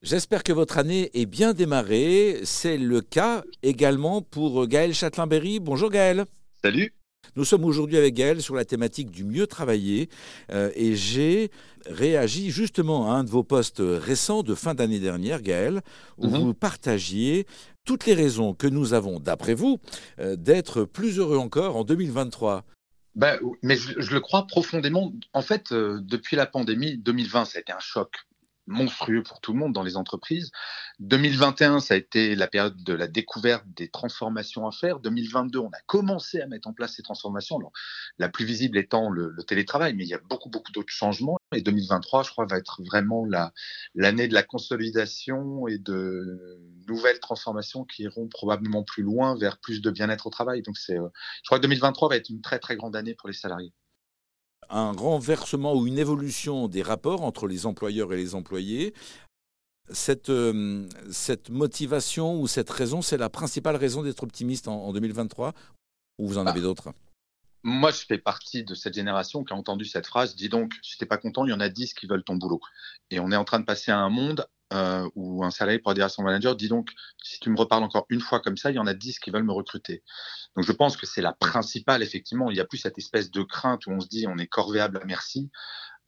J'espère que votre année est bien démarrée. C'est le cas également pour Gaël Châtelain-Berry. Bonjour Gaël. Salut. Nous sommes aujourd'hui avec Gaël sur la thématique du mieux travailler euh, et j'ai réagi justement à un de vos posts récents de fin d'année dernière, Gaël, où mhm. vous partagiez toutes les raisons que nous avons, d'après vous, euh, d'être plus heureux encore en 2023. Ben, mais je, le crois profondément. En fait, euh, depuis la pandémie, 2020, ça a été un choc monstrueux pour tout le monde dans les entreprises. 2021, ça a été la période de la découverte des transformations à faire. 2022, on a commencé à mettre en place ces transformations. la plus visible étant le, télétravail, mais il y a beaucoup, beaucoup d'autres changements. Et 2023, je crois, va être vraiment l'année de la consolidation et de nouvelles transformations qui iront probablement plus loin vers plus de bien-être au travail. Donc, c'est, euh, je crois que 2023 va être une très, très grande année pour les salariés un renversement ou une évolution des rapports entre les employeurs et les employés. Cette, euh, cette motivation ou cette raison, c'est la principale raison d'être optimiste en, 2023 ou vous en avez bah, d'autres? Moi, je fais partie de cette génération qui a entendu cette phrase. Dis donc, si t'es pas content, il y en a 10 qui veulent ton boulot. Et on est en train de passer à un monde euh, où un salarié pourra dire à son manager, dis donc, si tu me reparles encore une fois comme ça, il y en a 10 qui veulent me recruter. Donc je pense que c'est la principale, effectivement. Il n'y a plus cette espèce de crainte où on se dit on est corvéable à merci.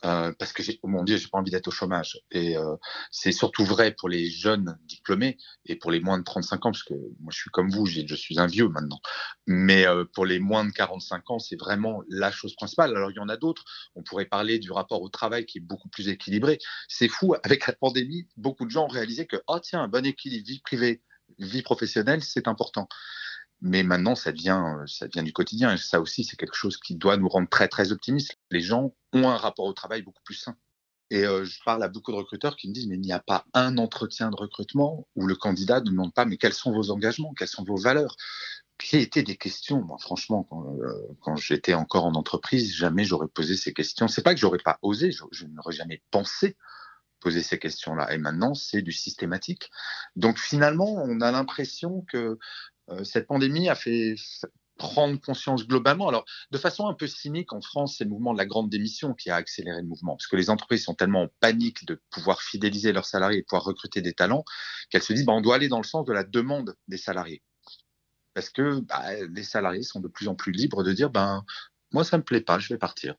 Euh, parce que oh mon Dieu, j'ai pas envie d'être au chômage. Et euh, c'est surtout vrai pour les jeunes diplômés et pour les moins de 35 ans, parce que moi je suis comme vous, je suis un vieux maintenant. Mais euh, pour les moins de 45 ans, c'est vraiment la chose principale. Alors il y en a d'autres. On pourrait parler du rapport au travail qui est beaucoup plus équilibré. C'est fou. Avec la pandémie, beaucoup de gens ont réalisé que oh tiens, un bon équilibre vie privée, vie professionnelle, c'est important mais maintenant ça devient ça devient du quotidien et ça aussi c'est quelque chose qui doit nous rendre très très optimistes. Les gens ont un rapport au travail beaucoup plus sain. Et euh, je parle à beaucoup de recruteurs qui me disent mais il n'y a pas un entretien de recrutement où le candidat ne demande pas mais quels sont vos engagements, quelles sont vos valeurs? Qui étaient des questions? Moi, franchement, quand, euh, quand j'étais encore en entreprise, jamais j'aurais posé ces questions. C'est pas que j'aurais pas osé, je, n'aurais jamais pensé poser ces questions-là. Et maintenant, c'est du systématique. Donc finalement, on a l'impression que euh, cette pandémie a fait prendre conscience globalement. Alors, de façon un peu cynique, en France, c'est le mouvement de la grande démission qui a accéléré le mouvement, parce que les entreprises sont tellement en panique de pouvoir fidéliser leurs salariés et pouvoir recruter des talents qu'elles se disent, bah, on doit aller dans le sens de la demande des salariés. Parce que bah, les salariés sont de plus en plus libres de dire, ben, moi, ça me plaît pas, je vais partir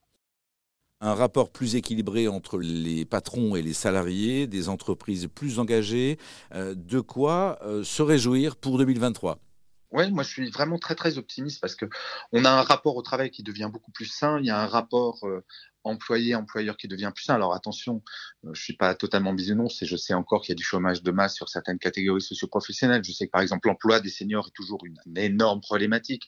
un rapport plus équilibré entre les patrons et les salariés, des entreprises plus engagées, euh, de quoi euh, se réjouir pour 2023 oui, moi je suis vraiment très très optimiste parce que on a un rapport au travail qui devient beaucoup plus sain. Il y a un rapport euh, employé-employeur qui devient plus sain. Alors attention, euh, je suis pas totalement bisounours et je sais encore qu'il y a du chômage de masse sur certaines catégories socioprofessionnelles. Je sais que par exemple l'emploi des seniors est toujours une, une énorme problématique.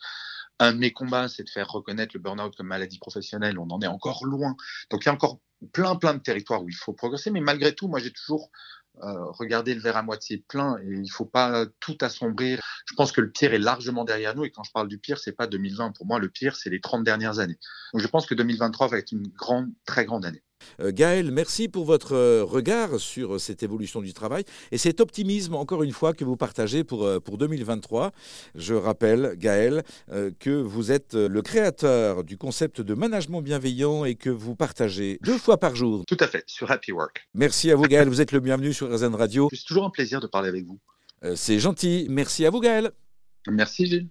Un de mes combats, c'est de faire reconnaître le burn-out comme maladie professionnelle. On en est encore loin. Donc il y a encore plein plein de territoires où il faut progresser. Mais malgré tout, moi j'ai toujours euh, regarder le verre à moitié plein et il ne faut pas tout assombrir. Je pense que le pire est largement derrière nous et quand je parle du pire, c'est pas 2020. Pour moi, le pire, c'est les 30 dernières années. Donc je pense que 2023 va être une grande, très grande année. Euh, Gaël, merci pour votre euh, regard sur cette évolution du travail et cet optimisme, encore une fois, que vous partagez pour, pour 2023. Je rappelle, Gaël, que vous êtes le créateur du concept de management bienveillant et que vous partagez deux fois par jour. Tout à fait, sur Happy Work. Merci à vous, Gaël. Vous êtes le bienvenu sur RZN Radio. C'est toujours un plaisir de parler avec vous. C'est gentil. Merci à vous, Gaël. Merci, Gilles.